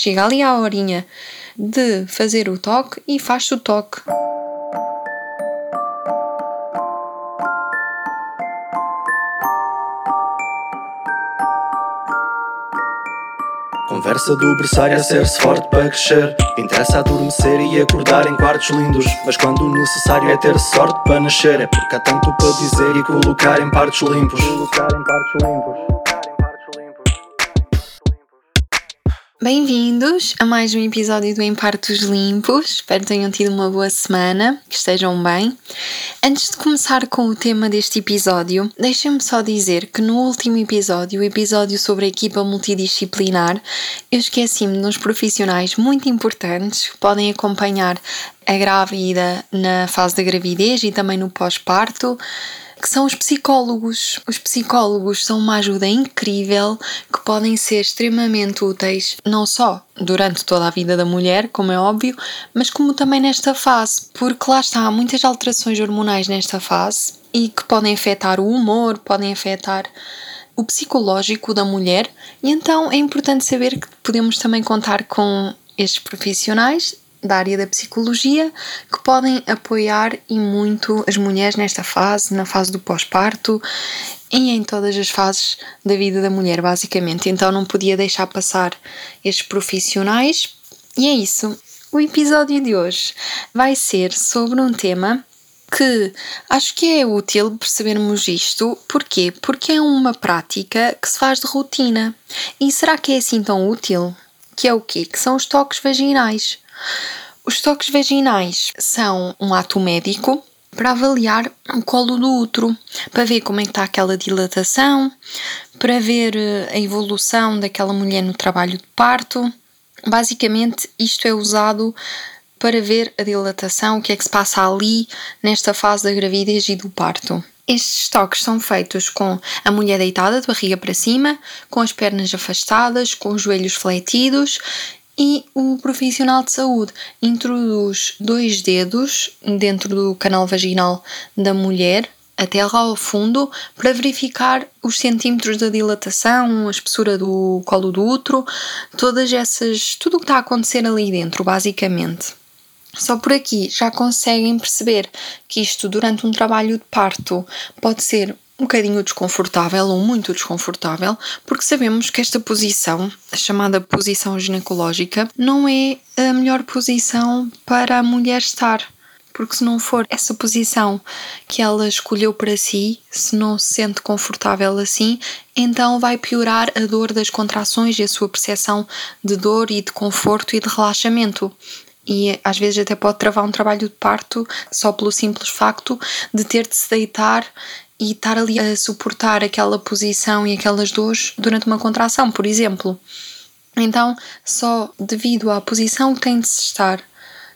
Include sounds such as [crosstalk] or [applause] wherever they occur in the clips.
chega ali à horinha de fazer o toque e faz o toque. Conversa do berçário a ser-se forte para crescer. Interessa adormecer e acordar em quartos lindos. Mas quando o necessário é ter sorte para nascer. É porque há tanto para dizer e colocar em partes limpos. Colocar em partes limpos Bem-vindos a mais um episódio do Em Partos Limpos. Espero que tenham tido uma boa semana, que estejam bem. Antes de começar com o tema deste episódio, deixem-me só dizer que no último episódio, o episódio sobre a equipa multidisciplinar, eu esqueci-me de uns profissionais muito importantes que podem acompanhar a grávida na fase da gravidez e também no pós-parto que são os psicólogos. Os psicólogos são uma ajuda incrível que podem ser extremamente úteis, não só durante toda a vida da mulher, como é óbvio, mas como também nesta fase, porque lá está, há muitas alterações hormonais nesta fase e que podem afetar o humor, podem afetar o psicológico da mulher, e então é importante saber que podemos também contar com estes profissionais da área da psicologia que podem apoiar e muito as mulheres nesta fase, na fase do pós-parto e em todas as fases da vida da mulher, basicamente. Então não podia deixar passar estes profissionais. E é isso. O episódio de hoje vai ser sobre um tema que acho que é útil percebermos isto. Porquê? Porque é uma prática que se faz de rotina. E será que é assim tão útil? Que é o quê? Que são os toques vaginais. Os toques vaginais são um ato médico para avaliar o colo do útero, para ver como é que está aquela dilatação, para ver eh, a evolução daquela mulher no trabalho de parto. Basicamente, isto é usado para ver a dilatação, o que é que se passa ali nesta fase da gravidez e do parto. Estes toques são feitos com a mulher deitada de barriga para cima, com as pernas afastadas, com os joelhos fletidos e o profissional de saúde introduz dois dedos dentro do canal vaginal da mulher até lá ao fundo para verificar os centímetros da dilatação, a espessura do colo do útero, todas essas, tudo o que está a acontecer ali dentro, basicamente. Só por aqui já conseguem perceber que isto durante um trabalho de parto pode ser um bocadinho desconfortável ou muito desconfortável, porque sabemos que esta posição, a chamada posição ginecológica, não é a melhor posição para a mulher estar. Porque se não for essa posição que ela escolheu para si, se não se sente confortável assim, então vai piorar a dor das contrações e a sua percepção de dor e de conforto e de relaxamento e às vezes até pode travar um trabalho de parto só pelo simples facto de ter de se deitar e estar ali a suportar aquela posição e aquelas dores durante uma contração, por exemplo. Então, só devido à posição que tem de se estar,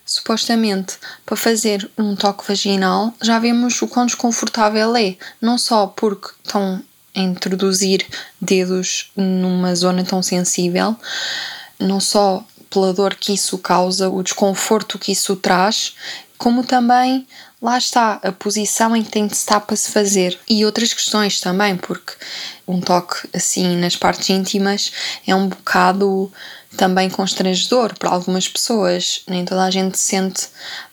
supostamente, para fazer um toque vaginal, já vemos o quão desconfortável é. Não só porque estão a introduzir dedos numa zona tão sensível, não só pela dor que isso causa, o desconforto que isso traz, como também lá está a posição em que tem de estar para se fazer e outras questões também, porque um toque assim nas partes íntimas é um bocado também constrangedor para algumas pessoas. Nem toda a gente se sente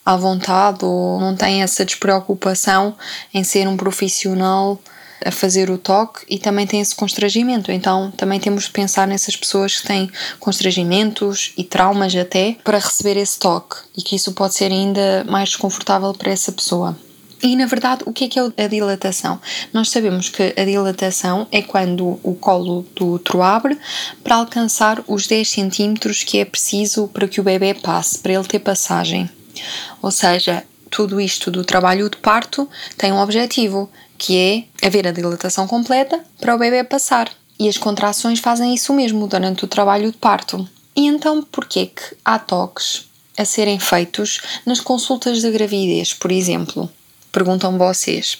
à vontade ou não tem essa despreocupação em ser um profissional a fazer o toque e também tem esse constrangimento. Então também temos de pensar nessas pessoas que têm constrangimentos e traumas até para receber esse toque e que isso pode ser ainda mais desconfortável para essa pessoa. E na verdade, o que é que é a dilatação? Nós sabemos que a dilatação é quando o colo do útero abre para alcançar os 10 centímetros que é preciso para que o bebê passe, para ele ter passagem. Ou seja, tudo isto do trabalho de parto tem um objetivo, que é haver a dilatação completa para o bebê passar. E as contrações fazem isso mesmo durante o trabalho de parto. E então, porquê que há toques a serem feitos nas consultas de gravidez, por exemplo? Perguntam vocês.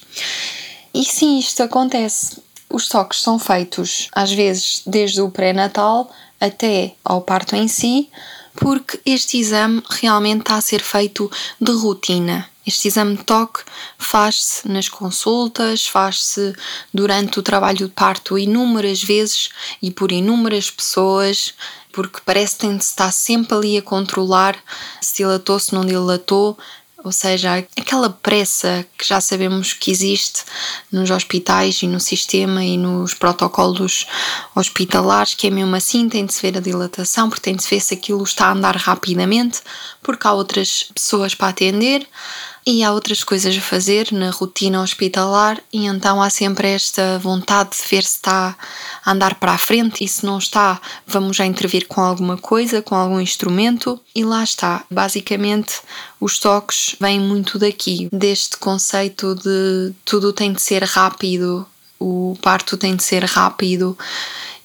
E sim, isto acontece. Os toques são feitos, às vezes, desde o pré-natal até ao parto em si, porque este exame realmente está a ser feito de rotina. Este exame de toque faz-se nas consultas, faz-se durante o trabalho de parto inúmeras vezes e por inúmeras pessoas porque parece que tem de estar sempre ali a controlar se dilatou, se não dilatou, ou seja, aquela pressa que já sabemos que existe nos hospitais e no sistema e nos protocolos hospitalares, que é mesmo assim, tem de se ver a dilatação, porque tem de se ver se aquilo está a andar rapidamente, porque há outras pessoas para atender e há outras coisas a fazer na rotina hospitalar e então há sempre esta vontade de ver se está a andar para a frente e se não está, vamos já intervir com alguma coisa, com algum instrumento e lá está. Basicamente, os toques vêm muito daqui, deste conceito de tudo tem de ser rápido, o parto tem de ser rápido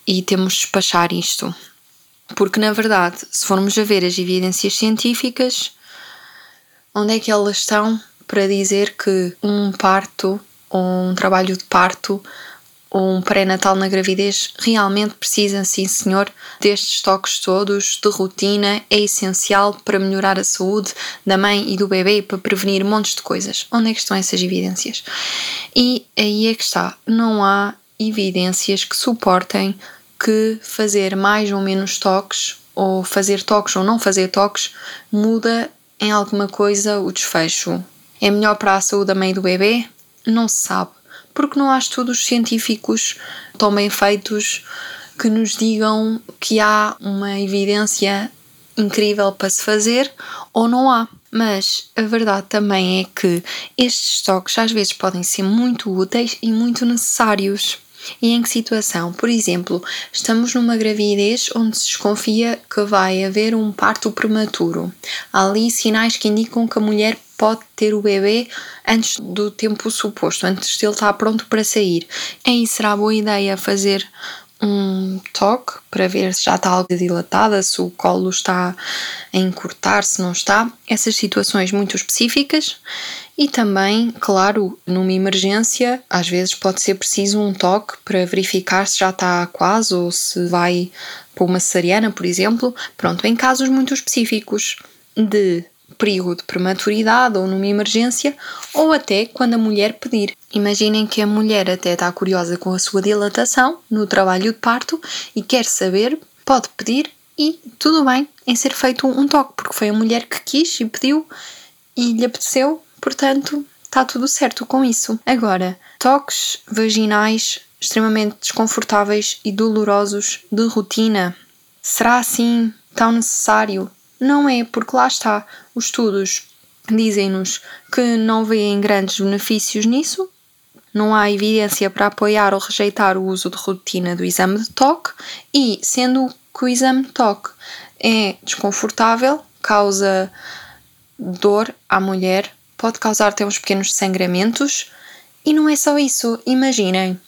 e temos de despachar isto. Porque, na verdade, se formos a ver as evidências científicas, onde é que elas estão para dizer que um parto um trabalho de parto um pré-natal na gravidez realmente precisa, sim senhor, destes toques todos de rotina, é essencial para melhorar a saúde da mãe e do bebê para prevenir montes de coisas. Onde é que estão essas evidências? E aí é que está, não há evidências que suportem que fazer mais ou menos toques ou fazer toques ou não fazer toques muda em alguma coisa o desfecho. É melhor para a saúde da mãe do bebê? Não se sabe, porque não há estudos científicos tão bem feitos que nos digam que há uma evidência incrível para se fazer ou não há. Mas a verdade também é que estes toques às vezes podem ser muito úteis e muito necessários. E em que situação? Por exemplo, estamos numa gravidez onde se desconfia que vai haver um parto prematuro. Há ali sinais que indicam que a mulher pode ter o bebê antes do tempo suposto, antes de ele estar pronto para sair. Aí será boa ideia fazer um toque para ver se já está algo dilatada, se o colo está a encurtar, se não está. Essas situações muito específicas e também, claro, numa emergência, às vezes pode ser preciso um toque para verificar se já está quase ou se vai para uma cesariana, por exemplo. Pronto, em casos muito específicos de perigo de prematuridade ou numa emergência, ou até quando a mulher pedir. Imaginem que a mulher até está curiosa com a sua dilatação no trabalho de parto e quer saber, pode pedir e tudo bem em ser feito um toque, porque foi a mulher que quis e pediu e lhe apeteceu portanto está tudo certo com isso. Agora, toques vaginais extremamente desconfortáveis e dolorosos de rotina. Será assim tão necessário? Não é, porque lá está, os estudos dizem-nos que não veem grandes benefícios nisso, não há evidência para apoiar ou rejeitar o uso de rotina do exame de toque e, sendo que o exame de toque é desconfortável, causa dor à mulher, pode causar até uns pequenos sangramentos. E não é só isso, imaginem,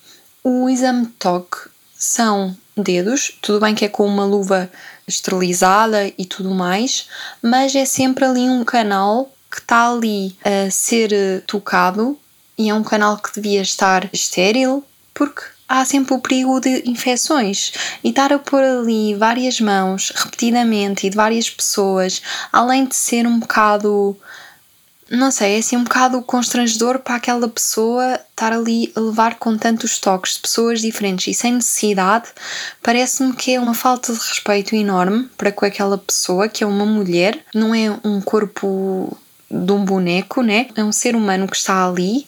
o exame de toque são dedos, tudo bem que é com uma luva esterilizada e tudo mais, mas é sempre ali um canal que está ali a ser tocado e é um canal que devia estar estéril, porque há sempre o perigo de infecções e estar a pôr ali várias mãos repetidamente e de várias pessoas, além de ser um bocado não sei, é assim um bocado constrangedor para aquela pessoa estar ali a levar com tantos toques de pessoas diferentes e sem necessidade. Parece-me que é uma falta de respeito enorme para com aquela pessoa, que é uma mulher, não é um corpo de um boneco, né? É um ser humano que está ali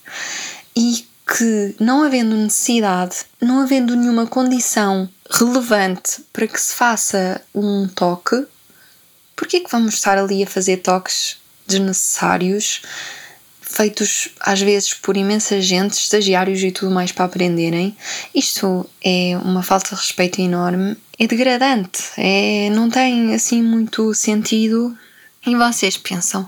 e que, não havendo necessidade, não havendo nenhuma condição relevante para que se faça um toque, por que é que vamos estar ali a fazer toques desnecessários, feitos às vezes por imensa gente, estagiários e tudo mais para aprenderem. Isto é uma falta de respeito enorme, é degradante, é, não tem assim muito sentido. E vocês pensam,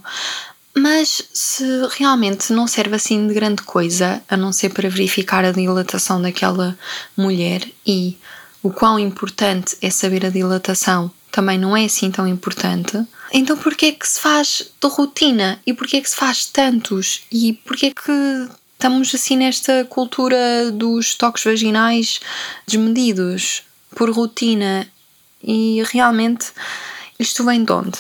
mas se realmente não serve assim de grande coisa, a não ser para verificar a dilatação daquela mulher e o quão importante é saber a dilatação também não é assim tão importante. Então porquê é que se faz de rotina? E porquê é que se faz tantos? E porquê é que estamos assim nesta cultura dos toques vaginais desmedidos por rotina? E realmente isto vem de onde?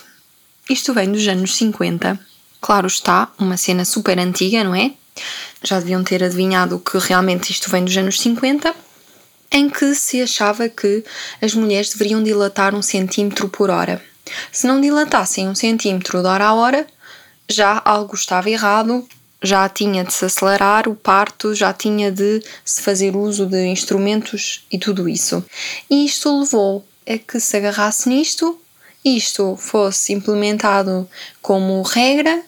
Isto vem dos anos 50. Claro está, uma cena super antiga, não é? Já deviam ter adivinhado que realmente isto vem dos anos 50 em que se achava que as mulheres deveriam dilatar um centímetro por hora. Se não dilatassem um centímetro de hora a hora, já algo estava errado, já tinha de se acelerar o parto, já tinha de se fazer uso de instrumentos e tudo isso. E isto levou a que se agarrasse nisto, isto fosse implementado como regra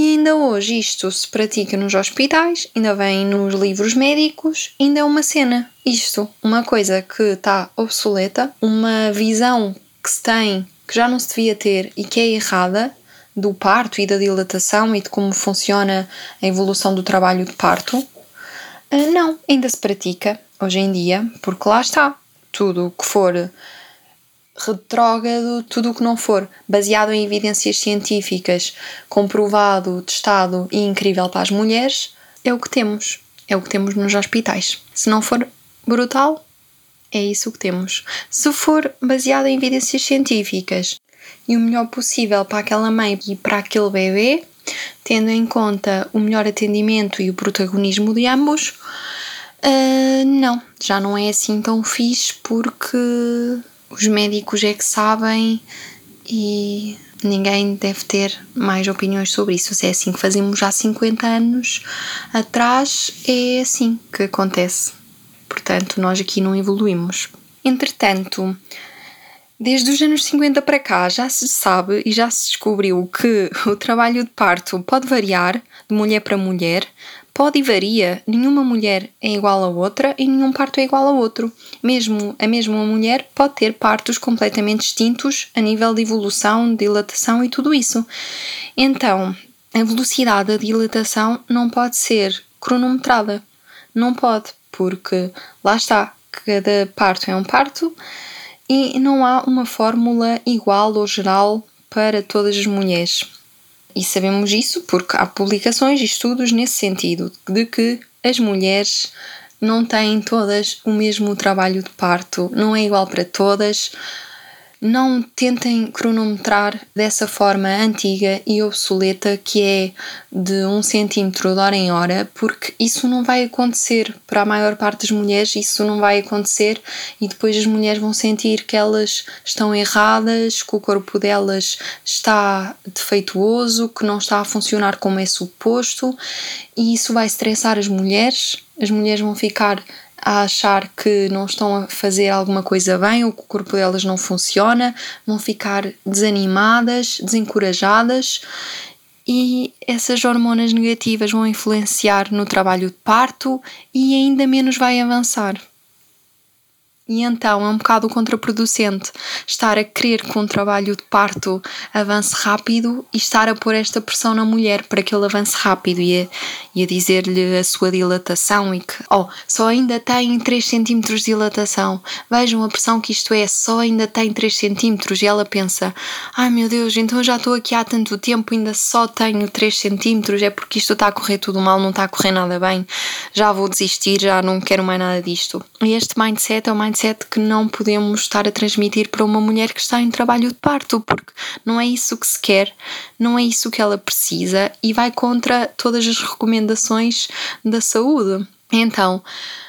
e ainda hoje isto se pratica nos hospitais, ainda vem nos livros médicos, ainda é uma cena. Isto, uma coisa que está obsoleta, uma visão que se tem que já não se devia ter e que é errada, do parto e da dilatação e de como funciona a evolução do trabalho de parto, ah, não, ainda se pratica hoje em dia, porque lá está, tudo o que for retrógrado, tudo o que não for baseado em evidências científicas, comprovado, testado e incrível para as mulheres, é o que temos. É o que temos nos hospitais. Se não for brutal, é isso que temos. Se for baseado em evidências científicas e o melhor possível para aquela mãe e para aquele bebê, tendo em conta o melhor atendimento e o protagonismo de ambos, uh, não, já não é assim tão fixe porque os médicos é que sabem e ninguém deve ter mais opiniões sobre isso. Se é assim que fazemos já 50 anos atrás, é assim que acontece. Portanto, nós aqui não evoluímos. Entretanto, Desde os anos 50 para cá já se sabe e já se descobriu que [laughs] o trabalho de parto pode variar de mulher para mulher, pode e varia, nenhuma mulher é igual a outra e nenhum parto é igual a outro. Mesmo a mesma mulher pode ter partos completamente distintos a nível de evolução, dilatação e tudo isso. Então, a velocidade da dilatação não pode ser cronometrada. Não pode, porque lá está, cada parto é um parto e não há uma fórmula igual ou geral para todas as mulheres. E sabemos isso porque há publicações e estudos nesse sentido, de que as mulheres não têm todas o mesmo trabalho de parto, não é igual para todas não tentem cronometrar dessa forma antiga e obsoleta que é de um centímetro de hora em hora, porque isso não vai acontecer. Para a maior parte das mulheres, isso não vai acontecer e depois as mulheres vão sentir que elas estão erradas, que o corpo delas está defeituoso, que não está a funcionar como é suposto e isso vai estressar as mulheres, as mulheres vão ficar a achar que não estão a fazer alguma coisa bem ou que o corpo delas não funciona, vão ficar desanimadas, desencorajadas e essas hormonas negativas vão influenciar no trabalho de parto e ainda menos vai avançar. E então é um bocado contraproducente estar a querer que um trabalho de parto avance rápido e estar a pôr esta pressão na mulher para que ele avance rápido e a, e a dizer-lhe a sua dilatação e que, oh, só ainda tem 3 cm de dilatação. Vejam a pressão que isto é, só ainda tem 3 cm. E ela pensa, ai meu Deus, então já estou aqui há tanto tempo, ainda só tenho 3 cm, é porque isto está a correr tudo mal, não está a correr nada bem, já vou desistir, já não quero mais nada disto. E este mindset é mindset mindset que não podemos estar a transmitir para uma mulher que está em trabalho de parto, porque não é isso que se quer, não é isso que ela precisa e vai contra todas as recomendações da saúde. Então,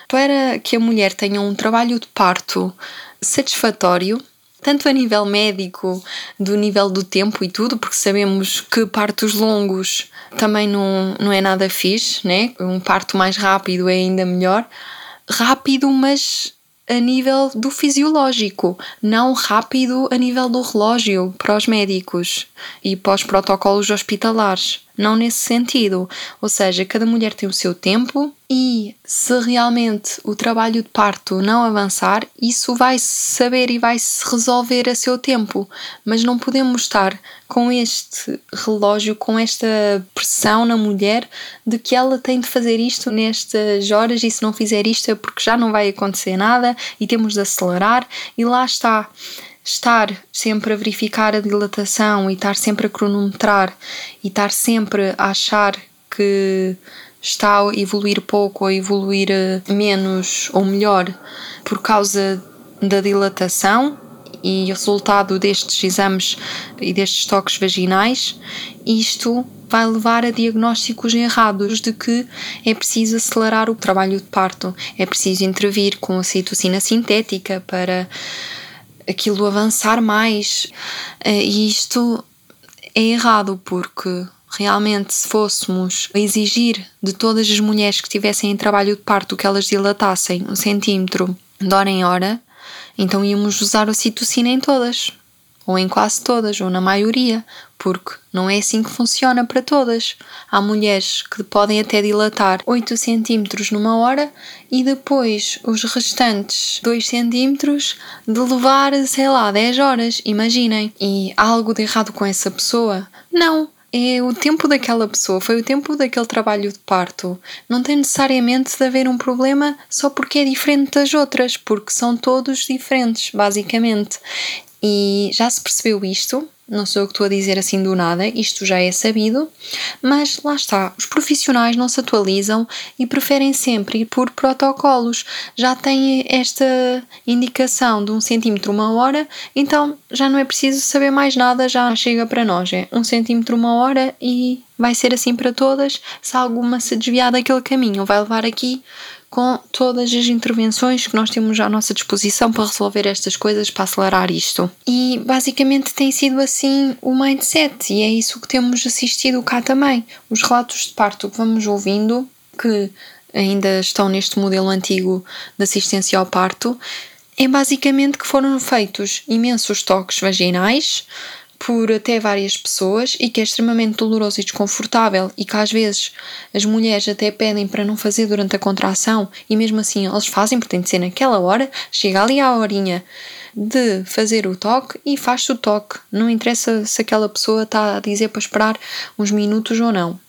para que a mulher tenha um trabalho de parto satisfatório, tanto a nível médico, do nível do tempo e tudo, porque sabemos que partos longos também não, não é nada fixe, né? Um parto mais rápido é ainda melhor. Rápido, mas a nível do fisiológico, não rápido a nível do relógio para os médicos e para os protocolos hospitalares. Não nesse sentido. Ou seja, cada mulher tem o seu tempo e se realmente o trabalho de parto não avançar, isso vai se saber e vai se resolver a seu tempo. Mas não podemos estar com este relógio, com esta pressão na mulher de que ela tem de fazer isto nestas horas e se não fizer isto é porque já não vai acontecer nada e temos de acelerar e lá está estar sempre a verificar a dilatação e estar sempre a cronometrar e estar sempre a achar que está a evoluir pouco ou evoluir eh, menos ou melhor por causa da dilatação, e resultado destes exames e destes toques vaginais, isto vai levar a diagnósticos errados de que é preciso acelerar o trabalho de parto, é preciso intervir com a citocina sintética para aquilo avançar mais. Eh, e isto é errado porque realmente se fôssemos exigir de todas as mulheres que tivessem em trabalho de parto que elas dilatassem um centímetro de hora em hora, então íamos usar a citocina em todas, ou em quase todas, ou na maioria, porque não é assim que funciona para todas. Há mulheres que podem até dilatar 8 centímetros numa hora e depois os restantes 2 centímetros de levar, sei lá, 10 horas, imaginem. E há algo de errado com essa pessoa? Não é o tempo daquela pessoa, foi o tempo daquele trabalho de parto. Não tem necessariamente de haver um problema só porque é diferente das outras, porque são todos diferentes, basicamente. E já se percebeu isto, não sou eu que estou a dizer assim do nada, isto já é sabido, mas lá está, os profissionais não se atualizam e preferem sempre ir por protocolos. Já têm esta indicação de um centímetro uma hora, então já não é preciso saber mais nada, já chega para nós. É um centímetro uma hora e vai ser assim para todas. Se alguma se desviar daquele caminho, vai levar aqui com todas as intervenções que nós temos à nossa disposição para resolver estas coisas, para acelerar isto. E basicamente tem sido assim o mindset, e é isso que temos assistido cá também. Os relatos de parto que vamos ouvindo, que ainda estão neste modelo antigo de assistência ao parto, é basicamente que foram feitos imensos toques vaginais por até várias pessoas e que é extremamente doloroso e desconfortável e que às vezes as mulheres até pedem para não fazer durante a contração e mesmo assim eles fazem porque tem de ser naquela hora, chega ali à horinha de fazer o toque e faz-se o toque. Não interessa se aquela pessoa está a dizer para esperar uns minutos ou não,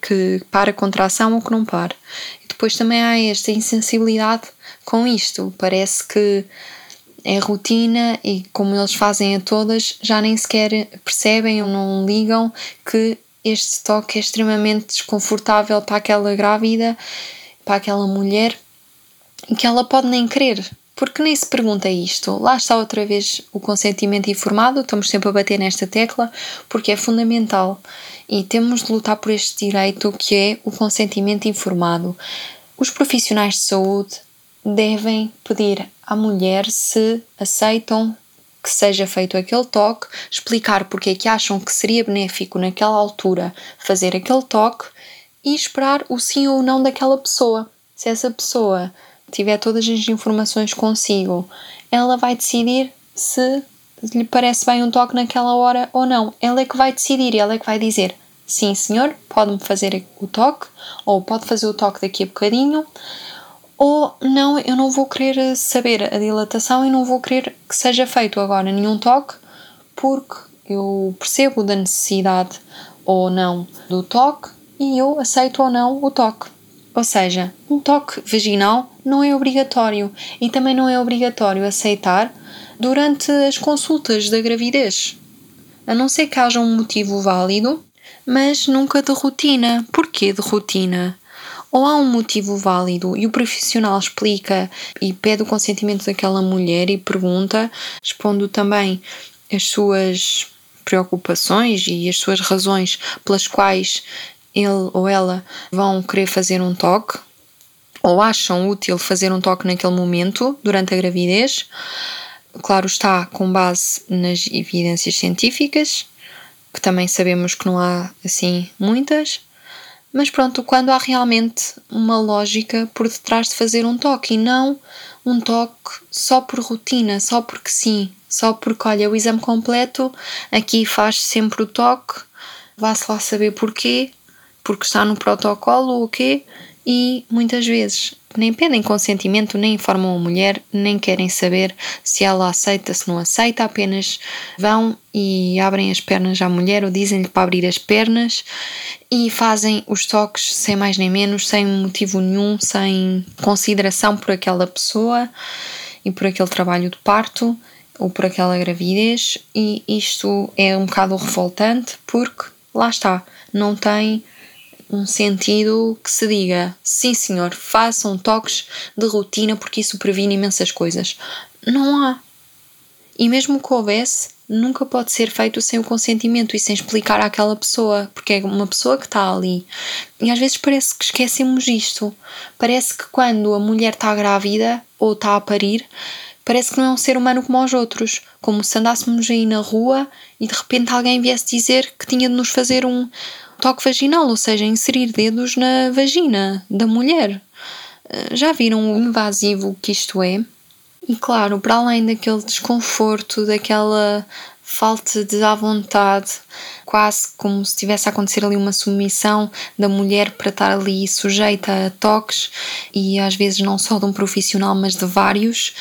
que para a contração ou que não para. E depois também há esta insensibilidade com isto. Parece que é rotina e como eles fazem a todas, já nem sequer percebem ou não ligam que este toque é extremamente desconfortável para aquela grávida, para aquela mulher, e que ela pode nem querer, porque nem se pergunta isto. Lá está outra vez o consentimento informado, estamos sempre a bater nesta tecla, porque é fundamental e temos de lutar por este direito que é o consentimento informado. Os profissionais de saúde devem pedir à mulher se aceitam que seja feito aquele toque, explicar porque é que acham que seria benéfico naquela altura fazer aquele toque e esperar o sim ou não daquela pessoa. Se essa pessoa tiver todas as informações consigo, ela vai decidir se lhe parece bem um toque naquela hora ou não. Ela é que vai decidir, ela é que vai dizer: sim, senhor, pode-me fazer o toque, ou pode fazer o toque daqui a bocadinho ou não, eu não vou querer saber a dilatação e não vou querer que seja feito agora nenhum toque, porque eu percebo da necessidade ou não do toque e eu aceito ou não o toque. Ou seja, um toque vaginal não é obrigatório e também não é obrigatório aceitar durante as consultas da gravidez. A não ser que haja um motivo válido, mas nunca de rotina. Porquê de rotina? Ou há um motivo válido e o profissional explica e pede o consentimento daquela mulher e pergunta, expondo também as suas preocupações e as suas razões pelas quais ele ou ela vão querer fazer um toque ou acham útil fazer um toque naquele momento durante a gravidez. Claro está, com base nas evidências científicas, que também sabemos que não há assim muitas, mas pronto, quando há realmente uma lógica por detrás de fazer um toque e não um toque só por rotina, só porque sim, só porque olha o exame completo, aqui faz sempre o toque, vá-se lá saber porquê, porque está no protocolo ou o quê, e muitas vezes nem pedem consentimento, nem informam a mulher, nem querem saber se ela aceita, se não aceita, apenas vão e abrem as pernas à mulher ou dizem-lhe para abrir as pernas e fazem os toques sem mais nem menos, sem motivo nenhum, sem consideração por aquela pessoa e por aquele trabalho de parto ou por aquela gravidez, e isto é um bocado revoltante porque lá está, não tem um sentido que se diga sim senhor, façam toques de rotina porque isso previne imensas coisas. Não há. E mesmo que houvesse, nunca pode ser feito sem o consentimento e sem explicar àquela pessoa, porque é uma pessoa que está ali. E às vezes parece que esquecemos isto. Parece que quando a mulher está grávida ou está a parir, parece que não é um ser humano como os outros, como se andássemos aí na rua e de repente alguém viesse dizer que tinha de nos fazer um toque vaginal, ou seja, inserir dedos na vagina da mulher. Eh, já viram o invasivo que isto é? E claro, para além daquele desconforto, daquela falta de à vontade, quase como se tivesse a acontecer ali uma submissão da mulher para estar ali sujeita a toques e às vezes não só de um profissional, mas de vários.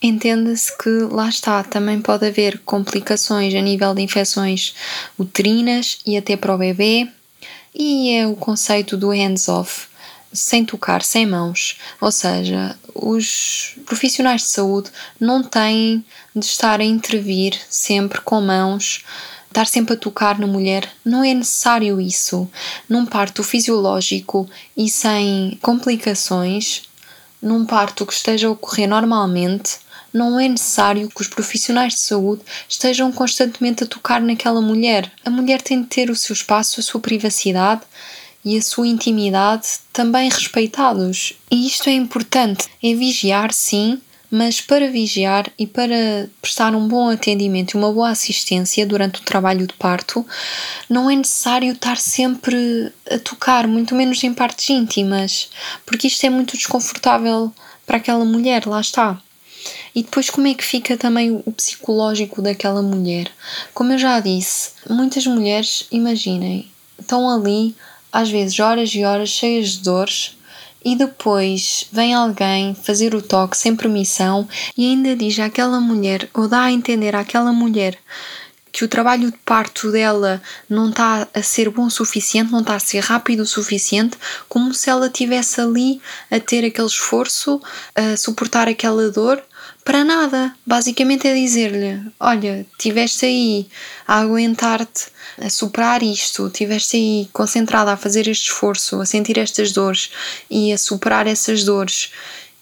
Entenda-se que lá está, também pode haver complicações a nível de infecções uterinas e até para o bebê, e é o conceito do hands-off sem tocar, sem mãos. Ou seja, os profissionais de saúde não têm de estar a intervir sempre com mãos, estar sempre a tocar na mulher. Não é necessário isso. Num parto fisiológico e sem complicações, num parto que esteja a ocorrer normalmente, não é necessário que os profissionais de saúde estejam constantemente a tocar naquela mulher. A mulher tem de ter o seu espaço, a sua privacidade e a sua intimidade também respeitados. E isto é importante, é vigiar sim, mas para vigiar e para prestar um bom atendimento e uma boa assistência durante o trabalho de parto, não é necessário estar sempre a tocar, muito menos em partes íntimas, porque isto é muito desconfortável para aquela mulher, lá está. E depois, como é que fica também o psicológico daquela mulher? Como eu já disse, muitas mulheres, imaginem, estão ali às vezes horas e horas cheias de dores, e depois vem alguém fazer o toque sem permissão e ainda diz àquela mulher, ou dá a entender àquela mulher que o trabalho de parto dela não está a ser bom o suficiente, não está a ser rápido o suficiente, como se ela tivesse ali a ter aquele esforço, a suportar aquela dor para nada. Basicamente é dizer-lhe: Olha, tiveste aí a aguentar-te, a superar isto, tiveste aí concentrada a fazer este esforço, a sentir estas dores e a superar essas dores,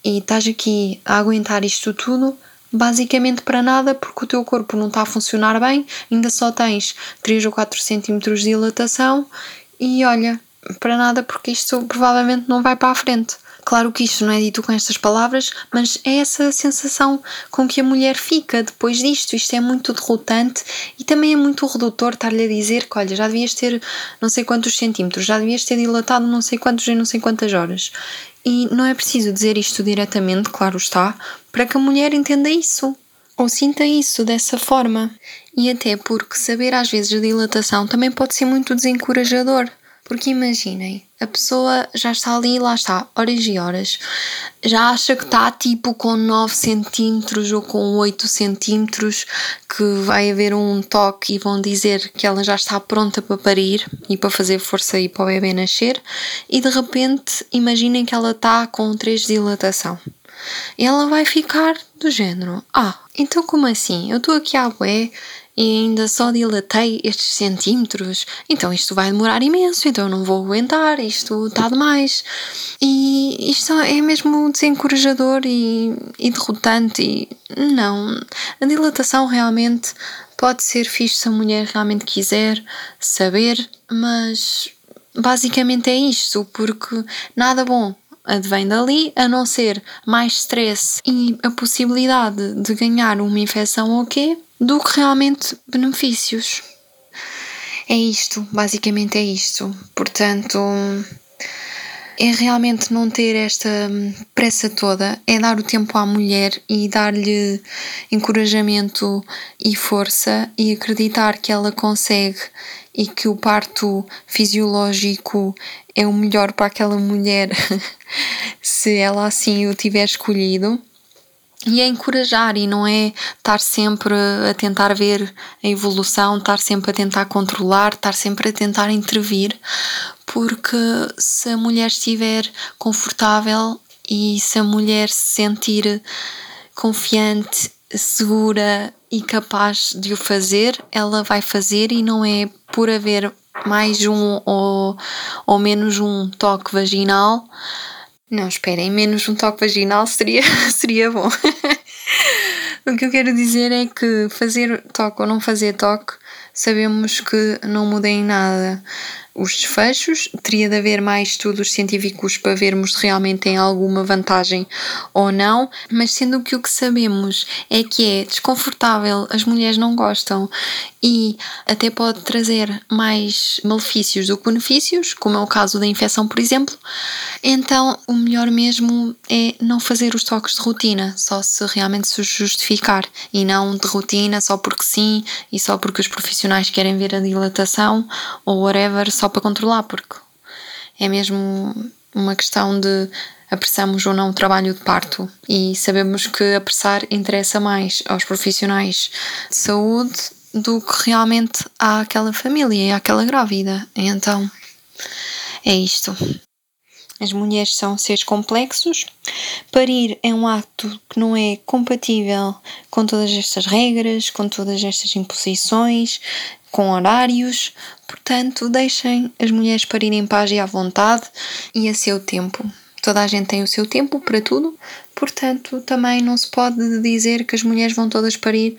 e estás aqui a aguentar isto tudo. Basicamente para nada, porque o teu corpo não está a funcionar bem, ainda só tens 3 ou 4 centímetros de dilatação, e olha, para nada, porque isto provavelmente não vai para a frente. Claro que isto não é dito com estas palavras, mas é essa sensação com que a mulher fica depois disto. Isto é muito derrotante e também é muito redutor estar-lhe a dizer que, olha, já devias ter não sei quantos centímetros, já devias ter dilatado não sei quantos em não sei quantas horas. E não é preciso dizer isto diretamente, claro está, para que a mulher entenda isso ou sinta isso dessa forma. E até porque saber às vezes a dilatação também pode ser muito desencorajador. Porque imaginem, a pessoa já está ali, lá está, horas e horas, já acha que está tipo com 9 centímetros ou com 8 centímetros, que vai haver um toque e vão dizer que ela já está pronta para parir e para fazer força e para o bebê nascer, e de repente imaginem que ela está com 3 de dilatação. Ela vai ficar do género: Ah, então como assim? Eu estou aqui à bué e ainda só dilatei estes centímetros, então isto vai demorar imenso, então não vou aguentar, isto está demais. E isto é mesmo desencorajador e, e derrotante. E não, a dilatação realmente pode ser fixe se a mulher realmente quiser saber, mas basicamente é isto, porque nada bom advém dali, a não ser mais stress e a possibilidade de ganhar uma infecção ou quê, do que realmente benefícios. É isto, basicamente é isto. Portanto, é realmente não ter esta pressa toda, é dar o tempo à mulher e dar-lhe encorajamento e força e acreditar que ela consegue e que o parto fisiológico é o melhor para aquela mulher [laughs] se ela assim o tiver escolhido e é encorajar e não é estar sempre a tentar ver a evolução, estar sempre a tentar controlar, estar sempre a tentar intervir, porque se a mulher estiver confortável e se a mulher se sentir confiante, segura e capaz de o fazer, ela vai fazer e não é por haver mais um ou, ou menos um toque vaginal não, esperem, menos um toque vaginal seria, [laughs] seria bom. o que eu quero dizer é que fazer toque ou não fazer toque, sabemos que não muda em nada os desfechos, teria de haver mais estudos científicos para vermos se realmente tem alguma vantagem ou não, mas sendo que o que sabemos é que é desconfortável, as mulheres não gostam e até pode trazer mais malefícios do que benefícios, como é o caso da infecção, por exemplo, então o melhor mesmo é não fazer os toques de rotina, só se realmente se justificar e não de rotina só porque sim e só porque os profissionais querem ver a dilatação ou whatever, só para controlar, porque é mesmo uma questão de apressamos ou não o trabalho de parto e sabemos que apressar interessa mais aos profissionais de saúde do que realmente àquela família e àquela grávida. Então é isto. As mulheres são seres complexos. Parir é um ato que não é compatível com todas estas regras, com todas estas imposições, com horários. Portanto, deixem as mulheres parirem em paz e à vontade e a seu tempo. Toda a gente tem o seu tempo para tudo, portanto, também não se pode dizer que as mulheres vão todas parir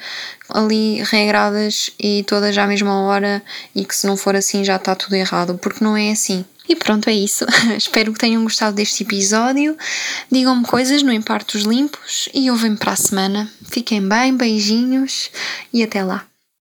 ali regradas e todas à mesma hora e que se não for assim já está tudo errado, porque não é assim. E pronto, é isso. [laughs] Espero que tenham gostado deste episódio. Digam-me coisas no Impartos Limpos e ouvem-me para a semana. Fiquem bem, beijinhos e até lá.